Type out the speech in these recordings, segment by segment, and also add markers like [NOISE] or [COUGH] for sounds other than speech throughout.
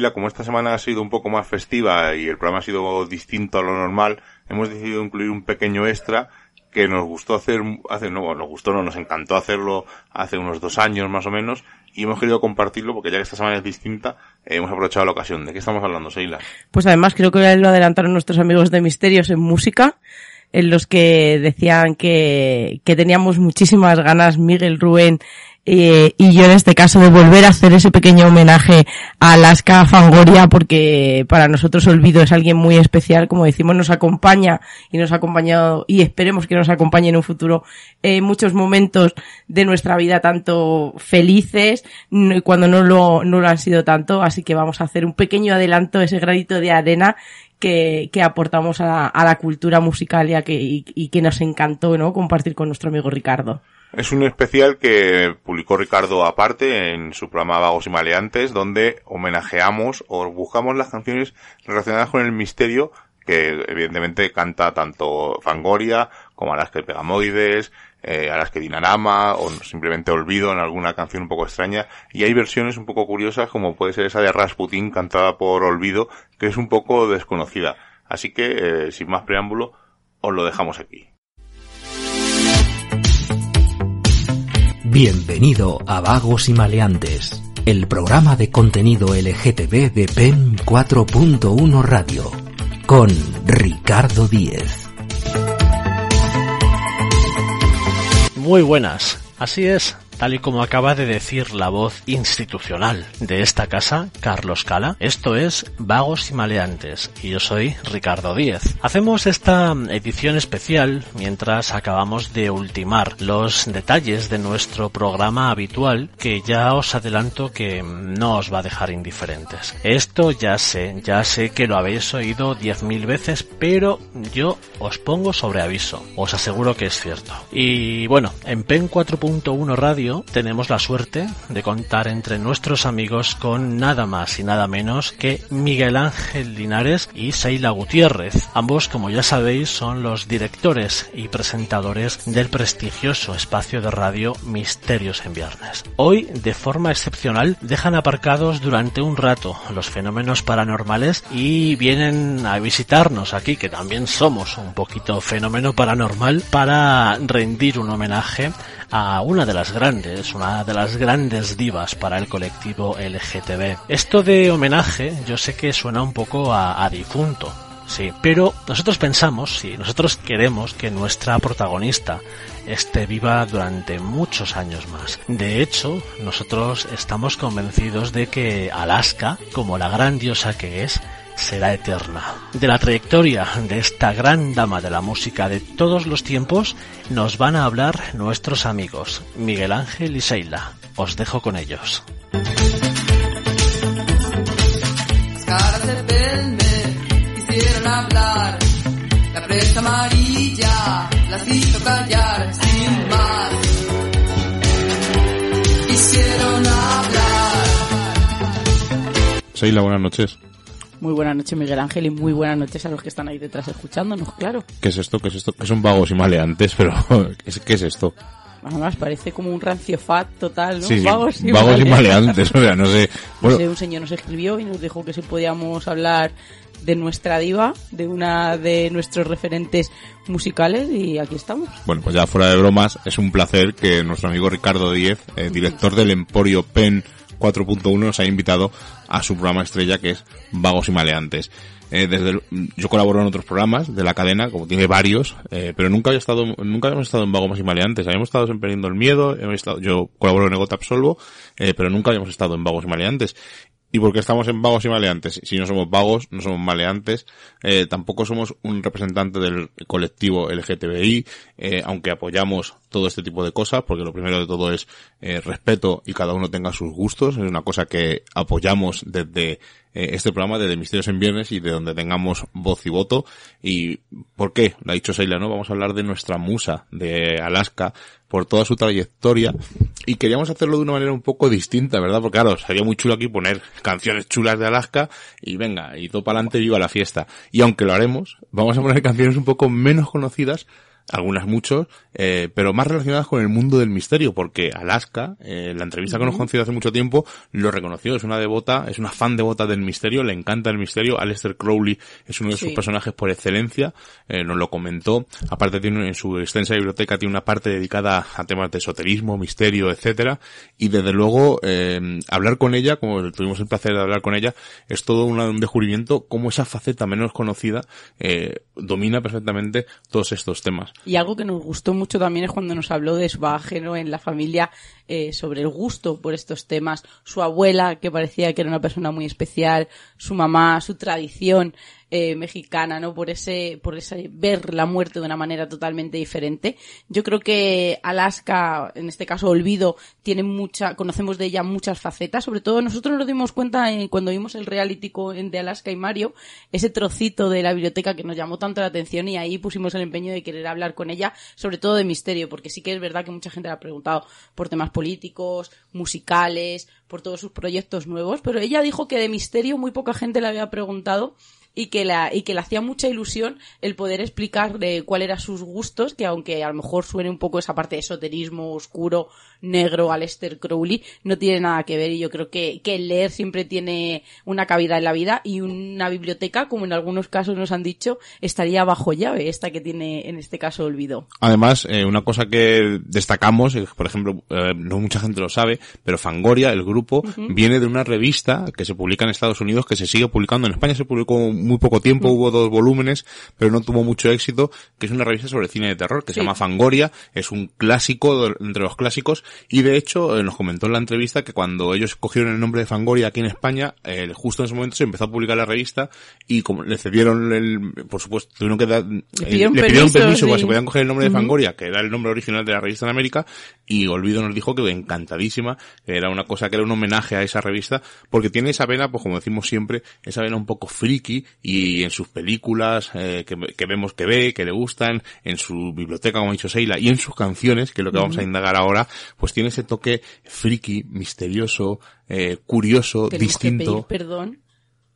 Seila, como esta semana ha sido un poco más festiva y el programa ha sido distinto a lo normal, hemos decidido incluir un pequeño extra que nos gustó hacer, hace, no, nos gustó, no, nos encantó hacerlo hace unos dos años más o menos, y hemos querido compartirlo porque ya que esta semana es distinta, eh, hemos aprovechado la ocasión. ¿De qué estamos hablando, Seila? Pues además creo que lo adelantaron nuestros amigos de Misterios en música, en los que decían que, que teníamos muchísimas ganas, Miguel Rubén eh, y yo en este caso de volver a hacer ese pequeño homenaje a Alaska Fangoria porque para nosotros Olvido es alguien muy especial, como decimos, nos acompaña y nos ha acompañado y esperemos que nos acompañe en un futuro en muchos momentos de nuestra vida tanto felices cuando no lo, no lo han sido tanto, así que vamos a hacer un pequeño adelanto, ese gradito de arena que, que aportamos a, a, la cultura musical y, que, y, y que nos encantó ¿no? compartir con nuestro amigo Ricardo. Es un especial que publicó Ricardo aparte en su programa Vagos y Maleantes, donde homenajeamos o buscamos las canciones relacionadas con el misterio que evidentemente canta tanto Fangoria como Alaska y Pegamoides, eh, Alaska y Dinarama, o simplemente Olvido en alguna canción un poco extraña. Y hay versiones un poco curiosas, como puede ser esa de Rasputin cantada por Olvido, que es un poco desconocida. Así que, eh, sin más preámbulo, os lo dejamos aquí. Bienvenido a Vagos y Maleantes, el programa de contenido LGTB de PEN 4.1 Radio, con Ricardo Díez. Muy buenas, así es, tal y como acaba de decir la voz institucional de esta casa, Carlos Cala. Esto es Vagos y Maleantes y yo soy Ricardo Díez. Hacemos esta edición especial mientras acabamos de ultimar los detalles de nuestro programa habitual que ya os adelanto que no os va a dejar indiferentes. Esto ya sé, ya sé que lo habéis oído diez mil veces, pero yo os pongo sobre aviso. Os aseguro que es cierto. Y bueno, en PEN 4.1 Radio tenemos la suerte de contar entre nuestros amigos con nada más y nada menos que Miguel Ángel Linares y Seila Gutiérrez. Ambos, como ya sabéis, son los directores y presentadores del prestigioso espacio de radio Misterios en Viernes. Hoy, de forma excepcional, dejan aparcados durante un rato los fenómenos paranormales y vienen a visitarnos aquí, que también somos un poquito fenómeno paranormal, para rendir un homenaje a una de las grandes, una de las grandes divas para el colectivo LGTB. Esto de homenaje yo sé que suena un poco a, difunto, sí, pero nosotros pensamos, sí, nosotros queremos que nuestra protagonista esté viva durante muchos años más. De hecho, nosotros estamos convencidos de que Alaska, como la gran diosa que es, será eterna. De la trayectoria de esta gran dama de la música de todos los tiempos nos van a hablar nuestros amigos Miguel Ángel y Seila. Os dejo con ellos. hablar, la presa amarilla las hizo callar sin más. Quisieron hablar. Seila, buenas noches. Muy buenas noches, Miguel Ángel, y muy buenas noches a los que están ahí detrás escuchándonos, claro. ¿Qué es esto? ¿Qué es esto? Que son vagos y maleantes, pero [LAUGHS] ¿qué es esto? Además, parece como un rancio fat total, ¿no? Sí, vagos y vagos maleantes. y maleantes, o sea, no sé. Bueno, No sé, un señor nos escribió y nos dijo que si podíamos hablar de nuestra diva, de una de nuestros referentes musicales, y aquí estamos. Bueno, pues ya fuera de bromas, es un placer que nuestro amigo Ricardo Díez, eh, director del Emporio Pen 4.1, nos haya invitado a su programa estrella que es Vagos y Maleantes. Eh, desde yo colaboro en otros programas de la cadena, como tiene varios, eh, pero nunca había estado, nunca habíamos estado en Vagos y Maleantes. Habíamos estado en Perdiendo el Miedo, estado, yo colaboro en Egota Absolvo, eh, pero nunca habíamos estado en Vagos y Maleantes. ¿Y por qué estamos en vagos y maleantes? Si no somos vagos, no somos maleantes, tampoco somos un representante del colectivo LGTBI, eh, aunque apoyamos todo este tipo de cosas, porque lo primero de todo es eh, respeto y cada uno tenga sus gustos, es una cosa que apoyamos desde eh, este programa, desde Misterios en Viernes y de donde tengamos voz y voto. ¿Y por qué? Lo ha dicho Seila, ¿no? Vamos a hablar de nuestra musa de Alaska, por toda su trayectoria y queríamos hacerlo de una manera un poco distinta, ¿verdad? Porque claro, sería muy chulo aquí poner canciones chulas de Alaska y venga, y todo para adelante, viva la fiesta. Y aunque lo haremos, vamos a poner canciones un poco menos conocidas algunas muchos, eh, pero más relacionadas con el mundo del misterio, porque Alaska, eh, la entrevista que nos concedió hace mucho tiempo, lo reconoció, es una devota, es una fan devota del misterio, le encanta el misterio, Aleister Crowley es uno de sus personajes por excelencia, eh, nos lo comentó, aparte tiene en su extensa biblioteca tiene una parte dedicada a temas de esoterismo, misterio, etcétera, y desde luego eh, hablar con ella, como tuvimos el placer de hablar con ella, es todo un descubrimiento cómo esa faceta menos conocida eh, domina perfectamente todos estos temas. Y algo que nos gustó mucho también es cuando nos habló de su bagaje ¿no? en la familia eh, sobre el gusto por estos temas. Su abuela, que parecía que era una persona muy especial, su mamá, su tradición eh, mexicana, ¿no? Por ese, por ese ver la muerte de una manera totalmente diferente. Yo creo que Alaska, en este caso Olvido, tiene mucha, conocemos de ella muchas facetas. Sobre todo nosotros nos dimos cuenta eh, cuando vimos el reality de Alaska y Mario, ese trocito de la biblioteca que nos llamó tanto la atención y ahí pusimos el empeño de querer hablar con ella, sobre todo de misterio, porque sí que es verdad que mucha gente le ha preguntado por temas políticos, musicales, por todos sus proyectos nuevos, pero ella dijo que de misterio muy poca gente le había preguntado y que la y que le hacía mucha ilusión el poder explicar de cuál eran sus gustos que aunque a lo mejor suene un poco esa parte de esoterismo oscuro negro Aleister Crowley no tiene nada que ver y yo creo que, que el leer siempre tiene una cabida en la vida y una biblioteca como en algunos casos nos han dicho estaría bajo llave esta que tiene en este caso Olvido Además, eh, una cosa que destacamos, por ejemplo, eh, no mucha gente lo sabe, pero Fangoria, el grupo, viene de una revista que se publica en Estados Unidos, que se sigue publicando. En España se publicó muy poco tiempo, hubo dos volúmenes, pero no tuvo mucho éxito, que es una revista sobre cine de terror, que se Sí. llama Fangoria, es un clásico de- entre los clásicos, y de hecho eh, nos comentó en la entrevista que cuando ellos cogieron el nombre de Fangoria aquí en España, eh, justo en ese momento se empezó a publicar la revista, y como le cedieron el, por supuesto, tuvieron que dar, eh, pidieron le pidieron permiso, permiso para que sí. se podían coger el nombre de Fangoria, que era el nombre original de la revista en América, y Olvido nos dijo que encantadísima, que era una cosa que era un homenaje a esa revista, porque tiene esa vena, pues como decimos siempre, esa vena un poco friki, y en sus películas, eh, que, que vemos que ve, que le gustan, en su biblioteca, como ha dicho Seila, y en sus canciones, que es lo que vamos a indagar ahora, pues tiene ese toque friki, misterioso, eh, curioso, tenemos que distinto. pedir perdón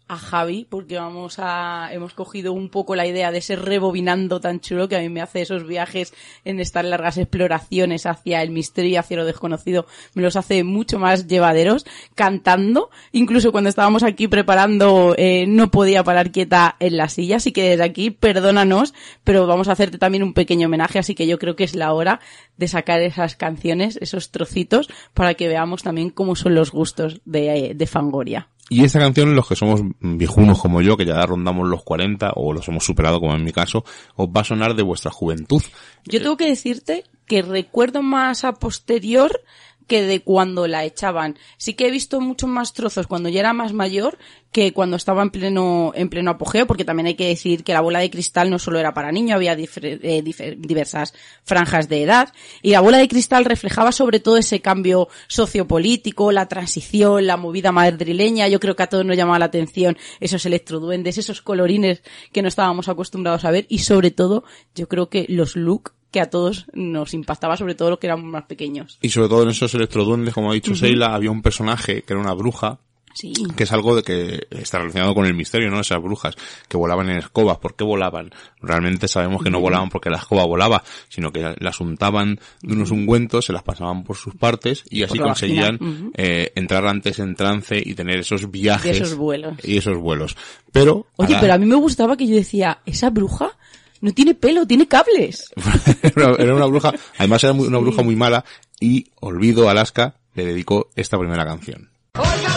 a Javi porque vamos a hemos cogido un poco la idea de ese rebobinando tan chulo que a mí me hace esos viajes en estas largas exploraciones hacia el misterio hacia lo desconocido me los hace mucho más llevaderos cantando. Incluso cuando estábamos aquí preparando eh, no podía parar quieta en la silla así que desde aquí perdónanos pero vamos a hacerte también un pequeño homenaje así que yo creo que es la hora de sacar esas canciones esos trocitos para que veamos también cómo son los gustos de, de Fangoria Y esta canción, los que somos viejunos como yo, que ya rondamos los 40 o los hemos superado como en mi caso, os va a sonar de vuestra juventud. Yo tengo que decirte que recuerdo más a posterior que de cuando la echaban. Sí que he visto muchos más trozos cuando ya era más mayor que cuando estaba en pleno, en pleno apogeo, porque también hay que decir que la bola de cristal no solo era para niños, había eh, diversas franjas de edad, y la bola de cristal reflejaba sobre todo ese cambio sociopolítico, la transición, la movida madrileña, yo creo que a todos nos llamaba la atención esos electroduendes, esos colorines que no estábamos acostumbrados a ver, y sobre todo, yo creo que los look que a todos nos impactaba, sobre todo los que éramos más pequeños. Y sobre todo en esos electroduendes, como ha dicho Seila, había un personaje que era una bruja, Sí. que es algo de que está relacionado con el misterio, ¿no? Esas brujas que volaban en escobas. ¿Por qué volaban? Realmente sabemos que no volaban porque la escoba volaba, sino que las untaban de unos ungüentos, se las pasaban por sus partes y así conseguían eh, entrar antes en trance y tener esos viajes. Y esos vuelos. Y esos vuelos. Pero... Oye, la- pero a mí me gustaba que yo decía, esa bruja no tiene pelo, tiene cables. [LAUGHS] era una- bruja, además era muy- una bruja muy mala y Olvido Alaska le dedicó esta primera canción. Oiga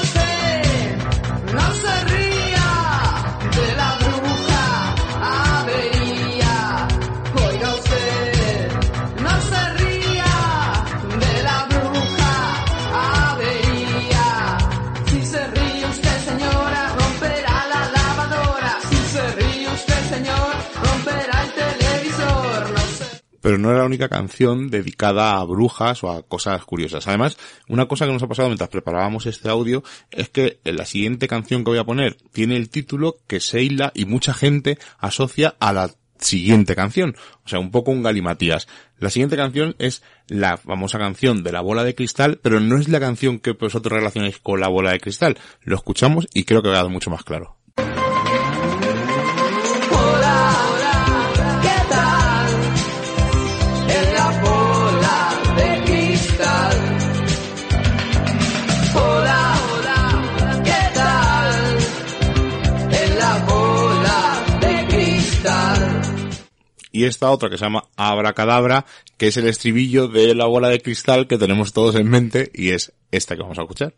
Pero no era la única canción dedicada a brujas o a cosas curiosas. Además, una cosa que nos ha pasado mientras preparábamos este audio es que la siguiente canción que voy a poner tiene el título que Seila y mucha gente asocia a la siguiente canción. O sea, un poco un galimatías. La siguiente canción es la famosa canción de la bola de cristal, pero no es la canción que vosotros relacionáis con la bola de cristal. Lo escuchamos y creo que va a quedar mucho más claro. Y esta otra que se llama Abracadabra, que es el estribillo de la bola de cristal que tenemos todos en mente y es esta que vamos a escuchar.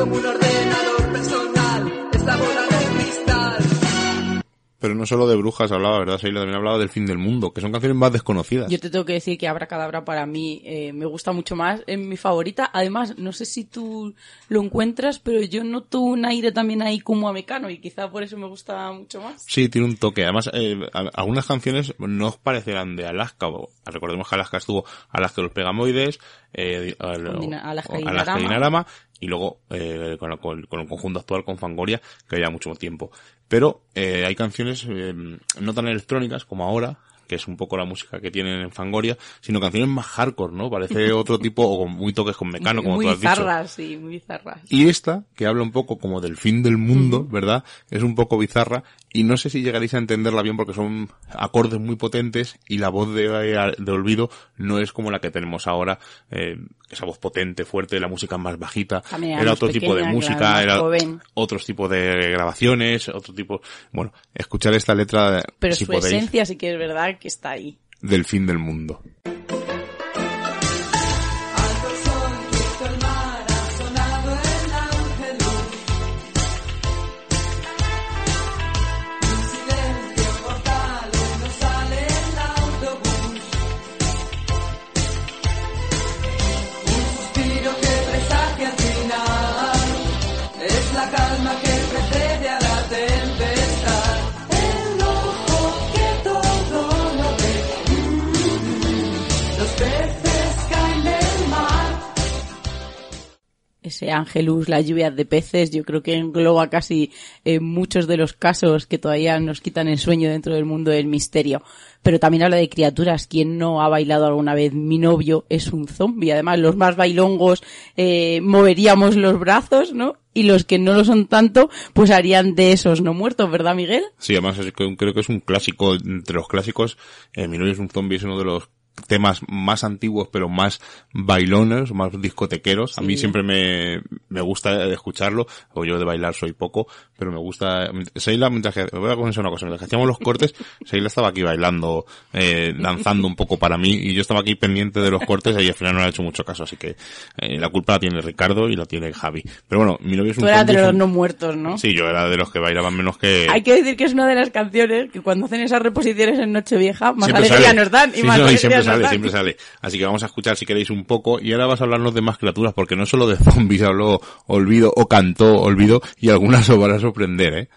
Como un ordenador personal, es la bola de cristal. Pero no solo de brujas hablaba, ¿verdad? Sheila también hablaba del fin del mundo, que son canciones más desconocidas. Yo te tengo que decir que Abracadabra para mí eh, me gusta mucho más, es mi favorita. Además, no sé si tú lo encuentras, pero yo noto un aire también ahí como a Mecano y quizá por eso me gusta mucho más. Sí, tiene un toque. Además, eh, algunas canciones no os parecerán de Alaska. o- Recordemos que Alaska estuvo Alaska y los Pegamoides, eh, al- Alaska Alaska y Dinarama. Y luego eh, con, con- con el conjunto actual con Fangoria, que había mucho tiempo. Pero eh, hay canciones eh, no tan electrónicas como ahora, que es un poco la música que tienen en Fangoria, sino canciones más hardcore, ¿no? Parece [LAUGHS] otro tipo, o con muy toques con Mecano, como muy tú has dicho. bizarras, sí, muy bizarras. Y esta, que habla un poco como del fin del mundo, ¿verdad? Es un poco bizarra y no sé si llegaréis a entenderla bien porque son acordes muy potentes y la voz de, de Olvido no es como la que tenemos ahora, eh, esa voz potente, fuerte, la música más bajita. Era otro tipo de música, era joven. otros tipos de grabaciones, otro tipo, bueno, escuchar esta letra, Pero si su podéis, esencia sí que es verdad del fin del mundo. Angelus, las lluvias de peces, yo creo que engloba casi eh, muchos de los casos que todavía nos quitan el sueño dentro del mundo del misterio. Pero también habla de criaturas. Quien no ha bailado alguna vez Mi novio es un zombie. Además, los más bailongos eh, moveríamos los brazos, ¿no? Y los que no lo son tanto, pues harían de esos no muertos, ¿verdad, Miguel? Sí, además es que- creo que es un clásico, entre los clásicos, eh, Mi novio es un zombie, es uno de los temas más antiguos pero más bailones, más discotequeros. A mí siempre me, me gusta escucharlo, o yo de bailar soy poco, pero me gusta... Seila, mientras que, voy a confesar una cosa, mientras que hacíamos los cortes, [LAUGHS] Seila estaba aquí bailando, eh, danzando un poco para mí, y yo estaba aquí pendiente de los cortes y al final no le ha hecho mucho caso, así que eh, la culpa la tiene Ricardo y la tiene Javi. Pero bueno, Mi novio es un Tú eras de los no muertos, ¿no? Sí, yo era de los que bailaban menos que... Hay que decir que es una de las canciones que cuando hacen esas reposiciones en Nochevieja, más Siempre alegría sale. nos dan y Sí, más no, alegría nos sale, siempre sale. Así que vamos a escuchar si queréis un poco. Y ahora vas a hablarnos de más criaturas, porque no solo de zombies habló Olvido o cantó Olvido, y algunas os van a sorprender, ¿eh?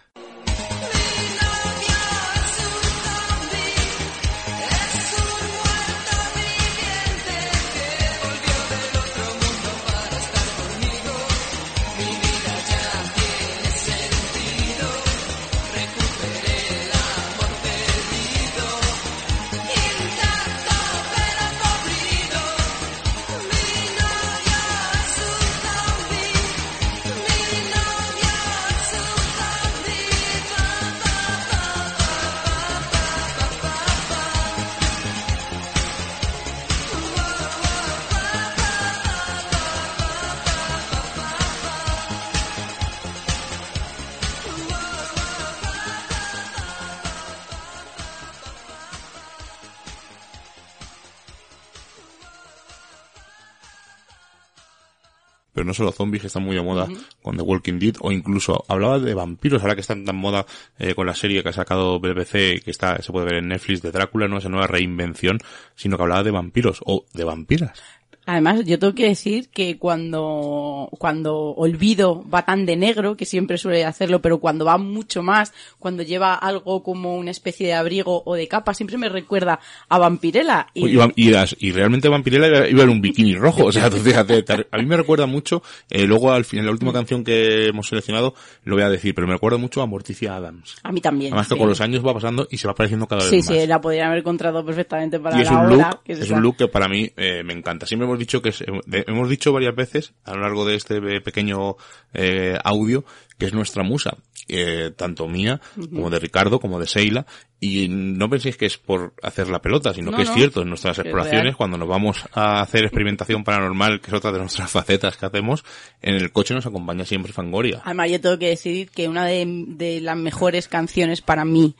Pero no solo zombies que están muy de moda con The Walking Dead, o incluso hablaba de vampiros, ahora que están tan moda eh, con la serie que ha sacado BBC, que está, se puede ver en Netflix de Drácula, no esa nueva reinvención, sino que hablaba de vampiros, o de vampiras. Además, yo tengo que decir que cuando, cuando Olvido va tan de negro, que siempre suele hacerlo, pero cuando va mucho más, cuando lleva algo como una especie de abrigo o de capa, siempre me recuerda a Vampirella. Y, Y, y, las- y realmente Vampirella iba, en un bikini rojo, o sea, [LAUGHS] tú fíjate, te- a mí me recuerda mucho, eh, luego al final, la última canción que hemos seleccionado, lo voy a decir, pero me recuerda mucho a Morticia Adams. a mí también. Además que sí. con los años va pasando y se va pareciendo cada vez Sí, más. sí, la podrían haber encontrado perfectamente para y es la un hora. look, que es un look que para mí eh, me encanta. Siempre hemos dicho que es- de- hemos dicho varias veces a lo largo de este eh, pequeño eh, audio que es nuestra musa, eh, tanto mía como de Ricardo como de Seila y no penséis que es por hacer la pelota, sino No, que es no, cierto en nuestras es exploraciones real. cuando nos vamos a hacer experimentación paranormal, que es otra de nuestras facetas que hacemos, en el coche nos acompaña siempre Fangoria. Además, yo tengo que decir que una de, de las mejores canciones para mí,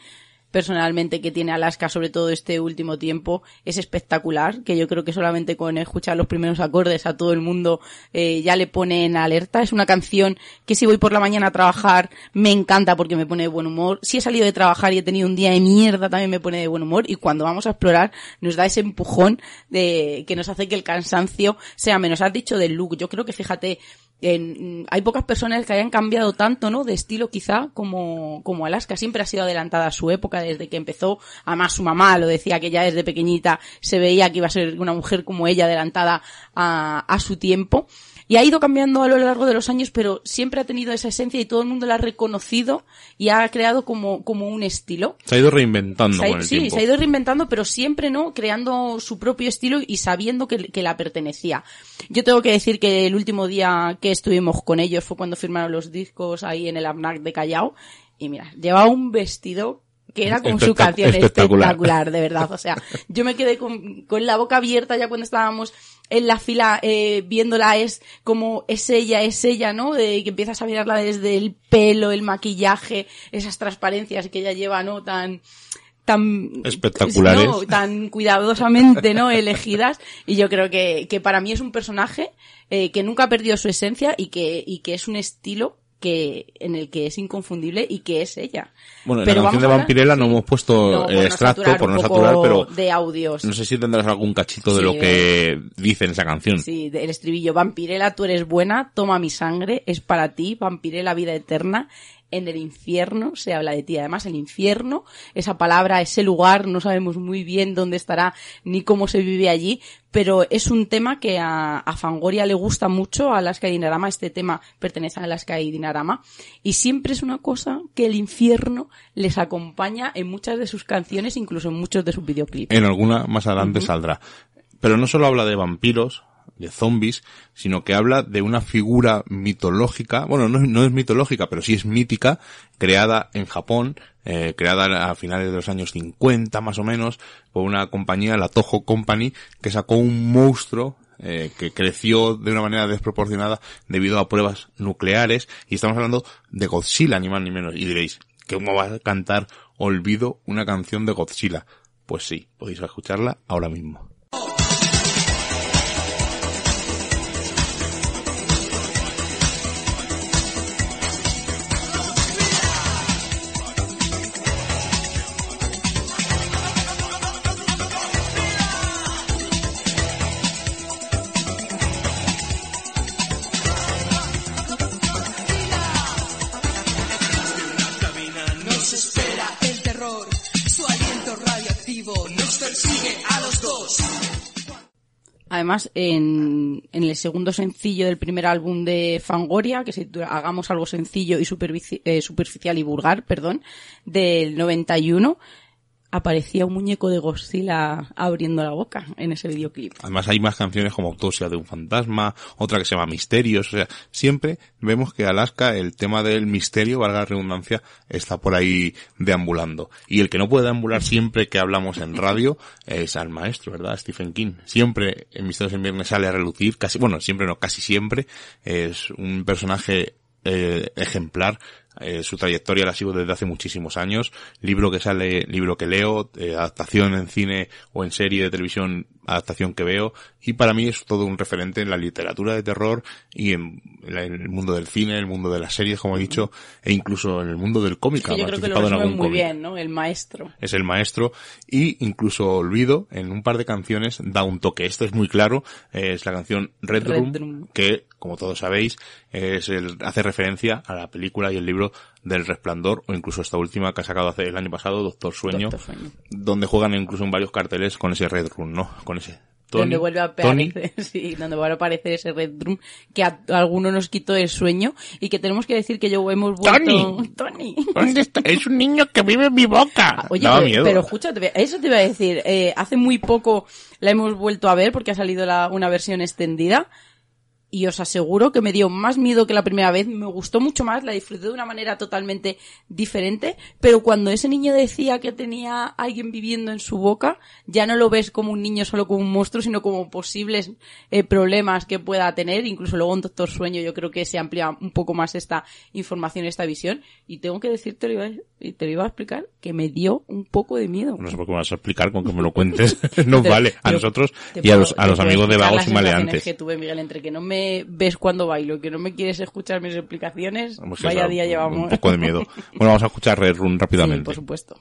personalmente, que tiene Alaska, sobre todo este último tiempo, es espectacular, que yo creo que solamente con escuchar los primeros acordes a todo el mundo eh, ya le pone en alerta. Es una canción que si voy por la mañana a trabajar me encanta porque me pone de buen humor. Si he salido de trabajar y he tenido un día de mierda también me pone de buen humor. Y cuando vamos a explorar nos da ese empujón de que nos hace que el cansancio sea menos. Has dicho del look. Yo creo que fíjate, en- hay pocas personas que hayan cambiado tanto, ¿no? De estilo quizá como, como Alaska. Siempre ha sido adelantada a su época desde que empezó. Además su mamá lo decía que ya desde pequeñita se veía que iba a ser una mujer como ella adelantada a, a su tiempo. Y ha ido cambiando a lo largo de los años, pero siempre ha tenido esa esencia y todo el mundo la ha reconocido y ha creado como, como un estilo. Se ha ido reinventando Se ha- con el sí, tiempo. se ha ido reinventando, pero siempre, ¿no? Creando su propio estilo y sabiendo que, que la pertenecía. Yo tengo que decir que el último día que estuvimos con ellos fue cuando firmaron los discos ahí en el AMNAC de Callao. Y mira, llevaba un vestido que era con su canción espectacular. espectacular. de verdad. O sea, yo me quedé con, con la boca abierta ya cuando estábamos en la fila eh, viéndola es como es ella, es ella, ¿no? De que empiezas a mirarla desde el pelo, el maquillaje, esas transparencias que ella lleva, ¿no? Tan tan Espectaculares. no, tan cuidadosamente no elegidas y yo creo que, que para mí es un personaje eh, que nunca ha perdido su esencia y que y que es un estilo que en el que es inconfundible y que es ella Bueno, en Pero la canción de Vampirella no sí. hemos puesto No, el extracto por no saturar, pero de audios no sé si tendrás algún cachito de Sí, lo de- que dice en esa canción. Sí, del estribillo. Vampirela, tú eres buena, toma mi sangre, es para ti, vampirela, vida eterna. En el infierno se habla de ti. Además, el infierno, esa palabra, ese lugar, no sabemos muy bien dónde estará ni cómo se vive allí, pero es un tema que a, a Fangoria le gusta mucho, a Alaska y Dinarama. Este tema pertenece a Alaska y Dinarama. Y siempre es una cosa que el infierno les acompaña en muchas de sus canciones, incluso en muchos de sus videoclips. En alguna más adelante saldrá. Pero no solo habla de vampiros, de zombies, sino que habla de una figura mitológica, bueno, no, es- mitológica, pero sí es mítica, creada en Japón, eh, creada a finales de los años 50 más o menos, por una compañía, la Toho Company, que sacó un monstruo eh, que creció de una manera desproporcionada debido a pruebas nucleares, y estamos hablando de Godzilla, ni más ni menos, y diréis, ¿cómo va a cantar Olvido una canción de Godzilla? Pues sí, podéis escucharla ahora mismo. Nos persigue a los dos. Además, en, el segundo sencillo del primer álbum de Fangoria, que se Hagamos algo sencillo y eh, superficial y vulgar, perdón, del 91, aparecía un muñeco de Godzilla abriendo la boca en ese videoclip. Además hay más canciones como Autopsia de un fantasma, otra que se llama Misterios, o sea, siempre vemos que Alaska el tema del misterio, valga la redundancia, está por ahí deambulando. Y el que no puede deambular siempre que hablamos en radio es al maestro, ¿verdad? Stephen King. Siempre en Misterios en Viernes sale a relucir, casi, bueno, siempre no, casi siempre, es un personaje eh, ejemplar Eh, su trayectoria la sigo desde hace muchísimos años. Libro que sale, libro que leo, eh, adaptación en cine o en serie de televisión, adaptación que veo. Y para mí es todo un referente en la literatura de terror y en, el mundo del cine, en el mundo de las series, como he dicho, e incluso en el mundo del cómic. Yo creo que lo resume muy cómic bien, ¿no? El maestro. es el maestro y incluso Olvido en un par de canciones da un toque. Esto es muy claro, eh, es la canción Red, Red Room, Room. que como todos sabéis es el, hace referencia a la película y el libro del Resplandor o incluso esta última que ha sacado hace el año pasado, Doctor Sueño, Doctor Sueño. donde juegan incluso en varios carteles con ese Red Room, ¿no? Con ese Tony, donde vuelve a aparecer, [LAUGHS] sí, donde vuelve a aparecer ese Red Drum que a, a alguno nos quitó el sueño y que tenemos que decir que yo hemos vuelto... Tony. [LAUGHS] Tony. ¿Dónde está? Es un niño que vive en mi boca. Oye, Daba pero, miedo. pero escúchate, eso te iba a decir. eh, hace muy poco la hemos vuelto a ver porque ha salido la, una versión extendida. Y os aseguro que me dio más miedo que la primera vez, me gustó mucho más, la disfruté de una manera totalmente diferente, pero cuando ese niño decía que tenía alguien viviendo en su boca, ya no lo ves como un niño solo como un monstruo, sino como posibles eh, problemas que pueda tener, incluso luego en Doctor Sueño yo creo que se amplía un poco más esta información, esta visión, y tengo que decirte, te lo iba a, y te lo iba a explicar, que me dio un poco de miedo. No sé por qué me vas a explicar con que me lo cuentes. [LAUGHS] [LAUGHS] Nos Te- vale. A nosotros y a los, a los amigos de vagos y maleantes. que tuve, Miguel, entre que no me ves cuando bailo, que no me quieres escuchar mis explicaciones, Vamos vaya día llevamos. Un poco de miedo. [LAUGHS] Bueno, vamos a escuchar Red Room Sí, rápidamente. por supuesto.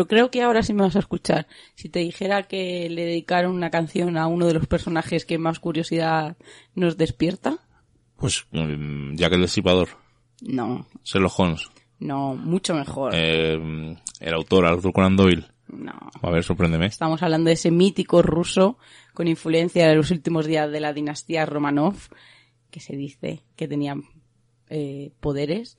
Pero creo que ahora sí me vas a escuchar. Si te dijera que le dedicaron una canción a uno de los personajes que más curiosidad nos despierta, Pues, mm, Jack el Destripador, no, Sherlock Holmes, no, mucho mejor. eh, el autor Arthur Conan Doyle. No. A ver, sorpréndeme. Estamos hablando de ese mítico ruso con influencia de los últimos días de la dinastía Romanov, que se dice que tenía eh, poderes,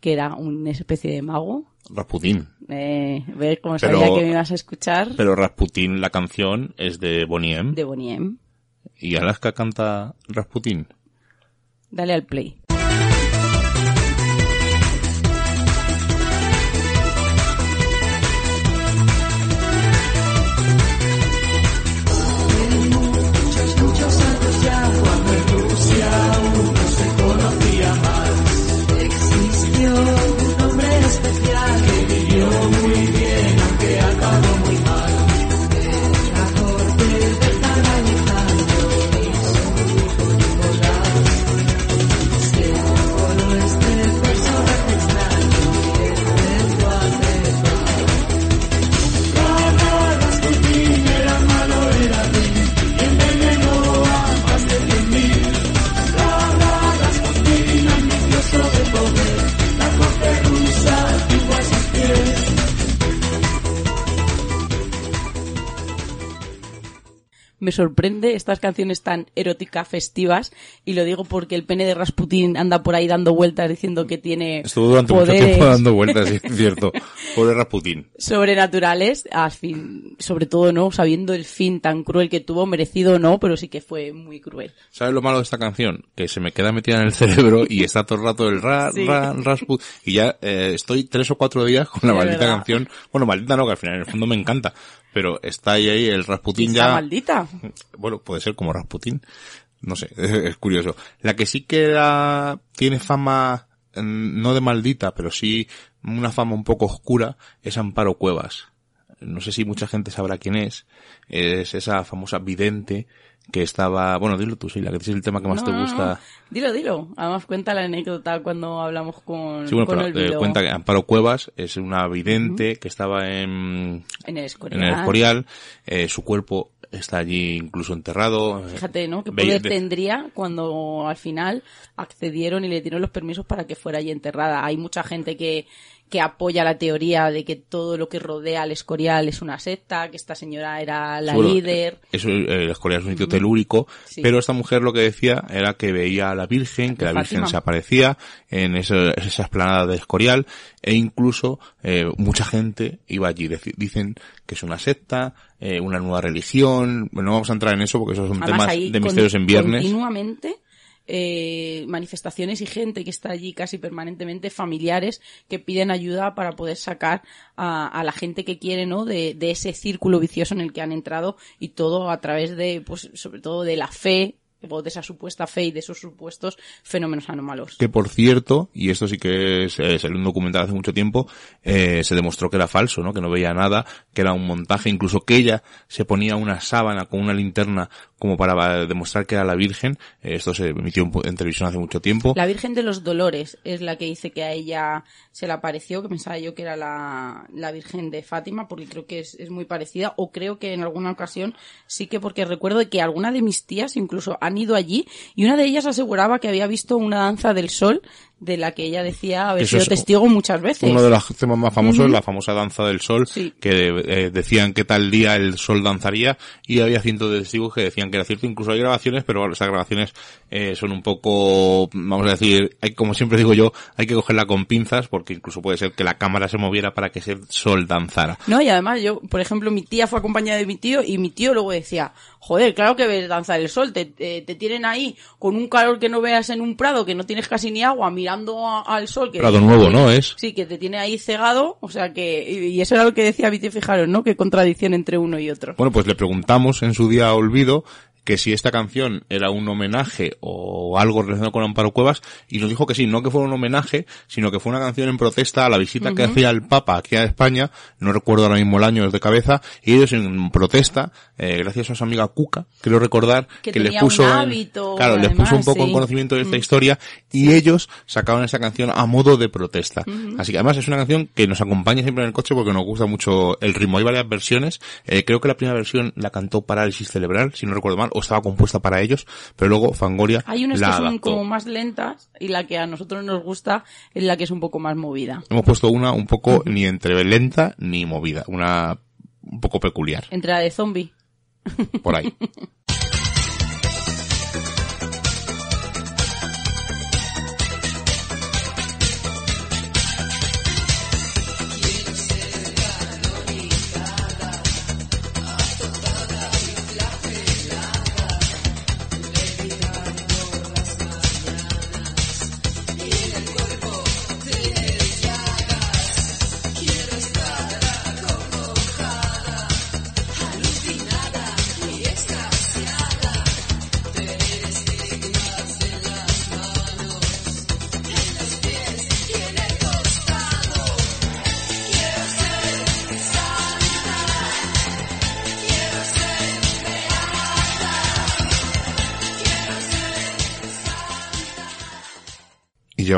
que era una especie de mago. Rasputin. Eh, ver cómo Pero- sabía que me ibas a escuchar Pero Rasputin, la canción, es de Bonnie M. de Bonnie M. Y Alaska canta Rasputin. Dale al play. Me sorprende estas canciones tan eróticas, festivas, y lo digo porque el pene de Rasputin anda por ahí dando vueltas diciendo que tiene Estuvo durante poderes mucho tiempo dando [LAUGHS] vueltas, es cierto. Pobre Rasputin. sobrenaturales, al fin, sobre todo no, sabiendo el fin tan cruel que tuvo, merecido o no, pero sí que fue muy cruel. ¿Sabes lo malo de esta canción? Que se me queda metida en el cerebro y está todo el rato el ra, Sí. ra, Rasput. Y ya eh, estoy tres o cuatro días con la De maldita verdad. canción. Bueno, maldita no, que al final en el fondo me encanta. Pero está ahí, ahí el Rasputin Está ya... maldita. Bueno, puede ser como Rasputin. No sé, [LAUGHS] es curioso. La que sí que era- tiene fama, mm, no de maldita, pero sí una fama un poco oscura, es Amparo Cuevas. No sé si mucha gente sabrá quién es. Es esa famosa vidente que estaba, bueno, dilo tú, sí, la que es el tema que más No, te gusta. no. Dilo, dilo. Además cuenta la anécdota cuando hablamos con, Sí, bueno, con pero, eh, Olvido cuenta que Amparo Cuevas es una vidente que estaba en, en el Escorial. en el Escorial, eh, su cuerpo está allí incluso enterrado. Fíjate, ¿no? ¿Qué poder tendría cuando al final accedieron y le dieron los permisos para que fuera allí enterrada? Hay mucha gente que, que apoya la teoría de que todo lo que rodea al Escorial es una secta, que esta señora era la Bueno, líder. Eso, eh, el Escorial es un sitio telúrico, Sí. pero esta mujer lo que decía era que veía a la Virgen, que la Fátima. Virgen se aparecía en esa, esa esplanada de Escorial, e incluso eh, mucha gente iba allí. Dicen que es una secta, eh, una nueva religión, bueno, no vamos a entrar en eso porque esos son Además, temas de misterios en viernes. Continuamente eh, manifestaciones y gente que está allí casi permanentemente, familiares que piden ayuda para poder sacar a, la gente que quiere, ¿no? De, de ese círculo vicioso en el que han entrado y todo a través de, pues, sobre todo de la fe o de esa supuesta fe y de esos supuestos fenómenos anómalos. que por cierto, y esto sí que es, salió un documental hace mucho tiempo, eh, se demostró que era falso, ¿no? Que no veía nada, que era un montaje, incluso que ella se ponía una sábana con una linterna como para demostrar que era la Virgen. Eh, esto se emitió en, en televisión hace mucho tiempo. La Virgen de los Dolores es la que dice que a ella se le apareció, que pensaba yo que era la, la Virgen de Fátima, porque creo que es, es muy parecida, o creo que en alguna ocasión sí que porque recuerdo que alguna de mis tías incluso han ido allí y una de ellas aseguraba que había visto una danza del sol de la que ella decía haber Eso sido es testigo muchas veces. Uno de los temas más famosos, la famosa danza del sol, Sí. que eh, decían que tal día el sol danzaría y había cientos de testigos que decían que era cierto. Incluso hay grabaciones, pero bueno, esas grabaciones eh, son un poco, vamos a decir, hay, como siempre digo yo, hay que cogerla con pinzas porque incluso puede ser que la cámara se moviera para que ese sol danzara. No, y además yo, por ejemplo, mi tía fue acompañada de mi tío y mi tío luego decía, joder, claro que ves danzar el sol, te, te, te tienen ahí con un calor que no veas en un prado, que no tienes casi ni agua, mirando a- al sol. Que Prado nuevo, ¿no? Es. Sí, que te tiene ahí cegado, o sea que, y, eso era lo que decía tío, fijaros, ¿no? Qué contradicción entre uno y otro. Bueno, pues le preguntamos en su día olvido que si esta canción era un homenaje o algo relacionado con Amparo Cuevas y nos dijo que sí, no que fuera un homenaje, sino que fue una canción en protesta a la visita que hacía el Papa aquí a España, no recuerdo ahora mismo el año desde cabeza, y ellos en protesta, eh, gracias a su amiga Cuca, creo recordar Que que, les puso en- hábito, claro, les además, puso un poco en sí. conocimiento de esta historia y ellos sacaban esa canción a modo de protesta. Así que además es una canción que nos acompaña siempre en el coche porque nos gusta mucho el ritmo. Hay varias versiones. Eh, creo que la primera versión la cantó Parálisis Cerebral, si no recuerdo mal, o estaba compuesta para ellos, pero luego Fangoria Hay unas la que son adaptó. como más lentas y la que a nosotros nos gusta es la que es un poco más movida. Hemos puesto una un poco ni entre lenta ni movida, una un poco peculiar, Entre la de zombie. por ahí. [LAUGHS]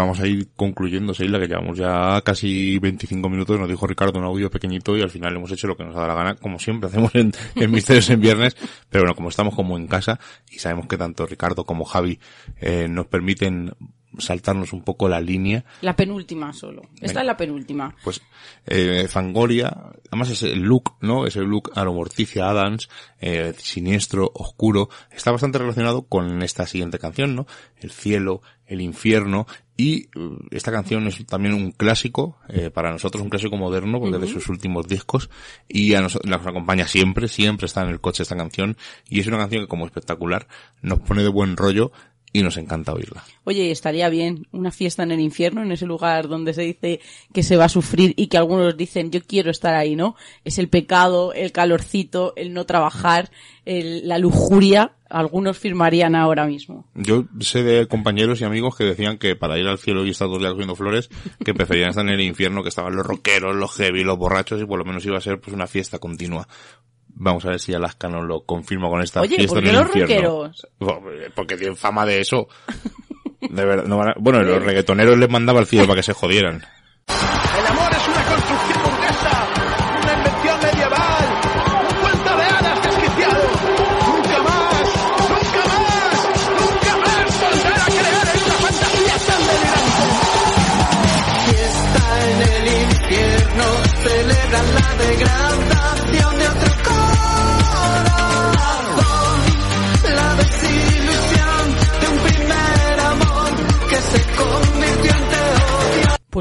Y llevamos a ir concluyendo, Seila, que llevamos ya casi 25 minutos. Nos dijo Ricardo un audio pequeñito y al final hemos hecho lo que nos ha dado la gana, como siempre hacemos en, en Misterios en Viernes. Pero bueno, como estamos como en casa y sabemos que tanto Ricardo como Javi eh, nos permiten saltarnos un poco la línea, La penúltima solo. Esta Venga. es la penúltima. pues eh, Fangoria, además ese look, ¿no? Ese look a lo Morticia Adams, eh, siniestro, oscuro, está bastante relacionado con esta siguiente canción, ¿no? El cielo, el infierno, y uh, esta canción es también un clásico, eh, para nosotros un clásico moderno, porque es de sus últimos discos, y a nos, nos acompaña siempre, siempre está en el coche esta canción, y es una canción que como espectacular nos pone de buen rollo, y nos encanta oírla. Oye, estaría bien una fiesta en el infierno, en ese lugar donde se dice que se va a sufrir y que algunos dicen yo quiero estar ahí, ¿no? Es el pecado, el calorcito, el no trabajar, el- la lujuria. Algunos firmarían ahora mismo. Yo sé de compañeros y amigos que decían que para ir al cielo y estar dos días cogiendo flores, que preferían estar en el infierno, que estaban los rockeros, los heavy, los borrachos, y por lo menos iba a ser pues una fiesta continua. Vamos a ver si Alaska nos lo confirma con esta Oye, fiesta ¿por en el los infierno. rockeros? Porque tienen fama de eso. De verdad, no van a- Bueno, [LAUGHS] los reggaetoneros les mandaba al cielo para que se jodieran.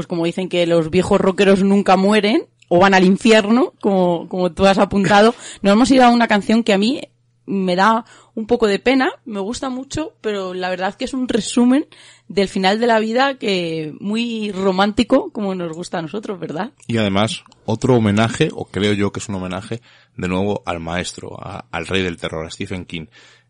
Como dicen que los viejos rockeros nunca mueren o van al infierno, como, como tú has apuntado, [LAUGHS] nos hemos ido a una canción que a mí me da un poco de pena, me gusta mucho, pero la verdad que es un resumen del final de la vida que muy romántico como nos gusta a nosotros, ¿verdad? Y además, otro homenaje, o creo yo que es un homenaje, de nuevo al maestro, a- al rey del terror, a Stephen King.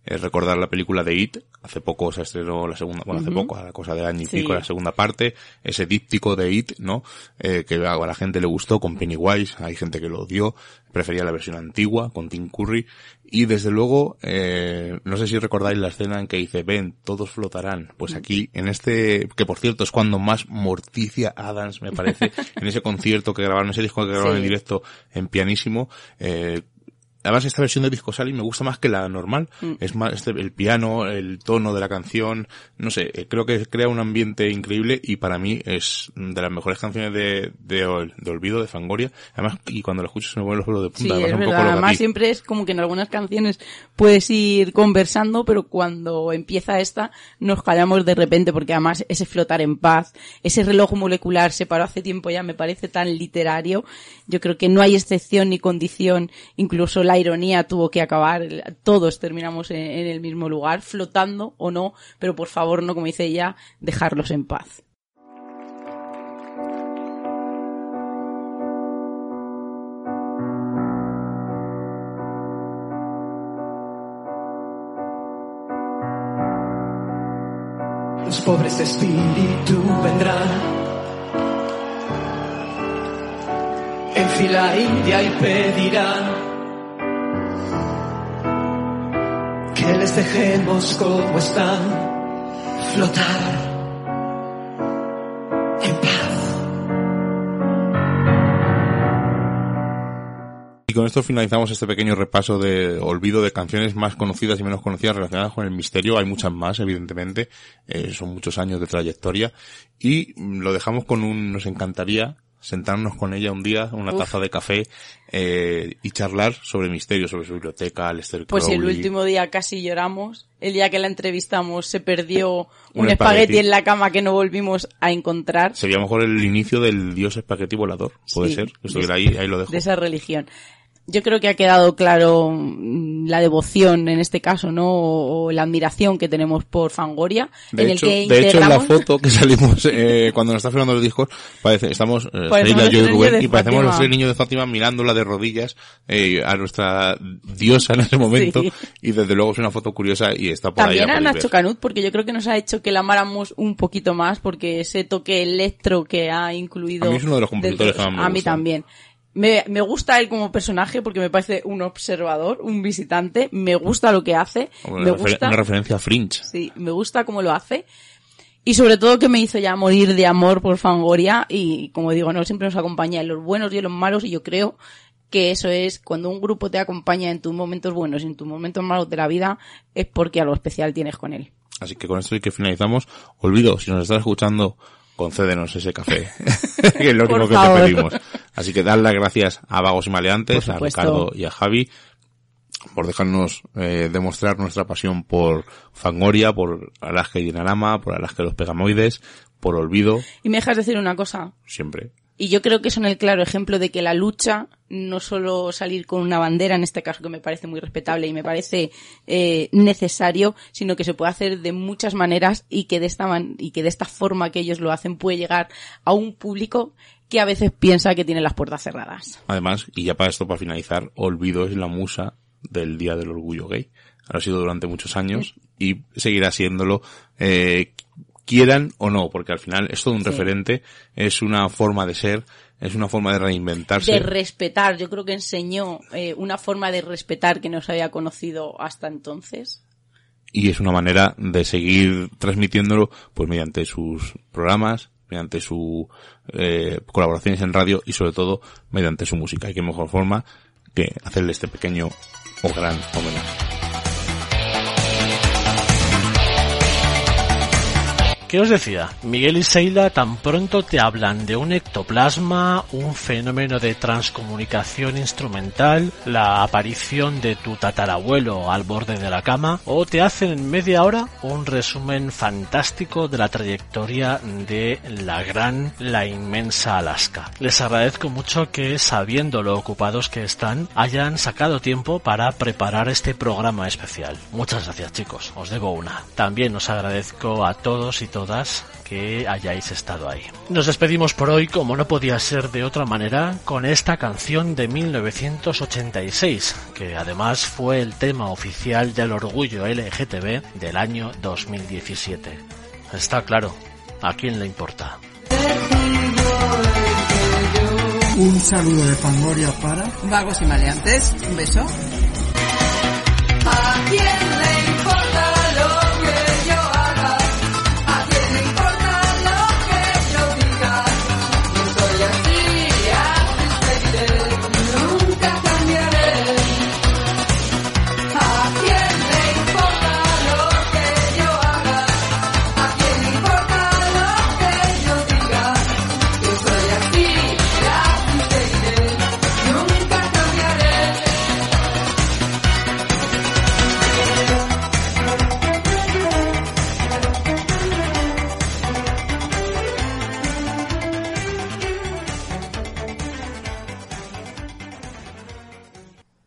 Es recordar la película de It, hace poco se estrenó la segunda, bueno, hace poco, a la cosa de año y Sí. pico, la segunda parte, ese díptico de It, ¿no? Eh, que a la gente le gustó con Pennywise, hay gente que lo odió, prefería la versión antigua, con Tim Curry, y desde luego, eh, no sé si recordáis la escena en que dice, ven, todos flotarán. Pues aquí, en este, que por cierto es cuando más Morticia Adams, me parece, [LAUGHS] en ese concierto que grabaron, ese disco que grabaron Sí. en directo en pianísimo, eh, Además, esta versión de Disco Sally me gusta más que la normal. Mm. Es más, este, el piano, el tono de la canción, no sé, eh, creo que crea un ambiente increíble y para mí es de las mejores canciones de, de, de Olvido, de Fangoria. Además, y cuando lo escucho se me ponen los pelos de punta. Sí, pasa es un poco lo Además siempre es como que en algunas canciones puedes ir conversando, pero cuando empieza esta nos callamos de repente porque además ese flotar en paz, ese reloj molecular se paró hace tiempo ya, me parece tan literario. Yo creo que no hay excepción ni condición, incluso la ironía tuvo que acabar, todos terminamos en, el mismo lugar, flotando o no, pero por favor no, como dice ella, dejarlos en paz. Los pobres de vendrán en fila india y pedirán dejemos como están, flotar con esto finalizamos este pequeño repaso de olvido de canciones más conocidas y menos conocidas relacionadas con el misterio. Hay muchas más, evidentemente. Eh, son muchos años de trayectoria. Y lo dejamos con un, nos encantaría sentarnos con ella un día, una Uf. taza de café, eh, y charlar sobre misterio, sobre su biblioteca, Lester Pues el Crowley. último día casi lloramos. El día que la entrevistamos se perdió un, Un espagueti. espagueti. en la cama que no volvimos a encontrar Sería mejor el inicio del dios espagueti volador. Puede Sí. ser. ahí, ahí lo dejo. de esa religión. Yo creo que ha quedado claro mm, la devoción en este caso, ¿no? O, la admiración que tenemos por Fangoria, De, en hecho, el que de hecho, en la integramos- foto que salimos eh, cuando nos está filmando los discos, parece, estamos eh, Sheila, los yo y Rubén, y parecemos los tres niños de Fátima mirándola de rodillas eh, a nuestra diosa en ese momento. Sí. Y desde luego es una foto curiosa y está por ahí. También a Nacho. Canut, porque yo creo que nos ha hecho que la amáramos un poquito más, porque ese toque electro que ha incluido... A mí es uno de los compositores que más me A mí gustan. también. Me, me gusta él como personaje porque me parece un observador, un visitante. Me gusta lo que hace. Me una, refer- gusta. una referencia a Fringe. Sí, me gusta cómo lo hace. Y sobre todo que me hizo ya morir de amor por Fangoria y como digo, no siempre nos acompaña en los buenos y en los malos y yo creo que eso es cuando un grupo te acompaña en tus momentos buenos y en tus momentos malos de la vida es porque algo especial tienes con él. Así que con esto y que finalizamos. Olvido, si nos estás escuchando, concédenos ese café. [LAUGHS] que es lo único que te pedimos. Así que dar las gracias a Vagos y Maleantes, a. Ricardo y a Javi, por dejarnos eh, demostrar nuestra pasión por Fangoria, por Alaska y Dinarama, por Alaska y los Pegamoides, por Olvido, Y me dejas decir una cosa, siempre. Y yo creo que son el claro ejemplo de que la lucha, no solo salir con una bandera, en este caso que me parece muy respetable y me parece eh, necesario, sino que se puede hacer de muchas maneras y que de esta man- y que de esta forma que ellos lo hacen puede llegar a un público que a veces piensa que tiene las puertas cerradas. Además, y ya para esto, para finalizar, Olvido es la musa del Día del Orgullo Gay. Ha sido durante muchos años y seguirá siéndolo, eh, quieran o no, porque al final es todo un Sí. referente, es una forma de ser, es una forma de reinventarse. De respetar, yo creo que enseñó eh, una forma de respetar que no se había conocido hasta entonces. y es una manera de seguir transmitiéndolo pues mediante sus programas, mediante sus eh, colaboraciones en radio y sobre todo mediante su música. Y qué mejor forma que hacerle este pequeño o gran homenaje. ¿Qué os decía? Miguel y Seila tan pronto te hablan de un ectoplasma, un fenómeno de transcomunicación instrumental, la aparición de tu tatarabuelo al borde de la cama, o te hacen en media hora un resumen fantástico de la trayectoria de la gran, la inmensa Alaska. Les agradezco mucho que, sabiendo lo ocupados que están, hayan sacado tiempo para preparar este programa especial. Muchas gracias chicos, os debo una. También os agradezco a todos y todas que hayáis estado ahí. Nos despedimos por hoy, como no podía ser de otra manera, con esta canción de 1986, que además fue el tema oficial del orgullo LGTB del año 2017. Está claro, ¿a quién le importa? Un saludo de Fangoria para Vagos y maleantes, un beso. ¿A quién le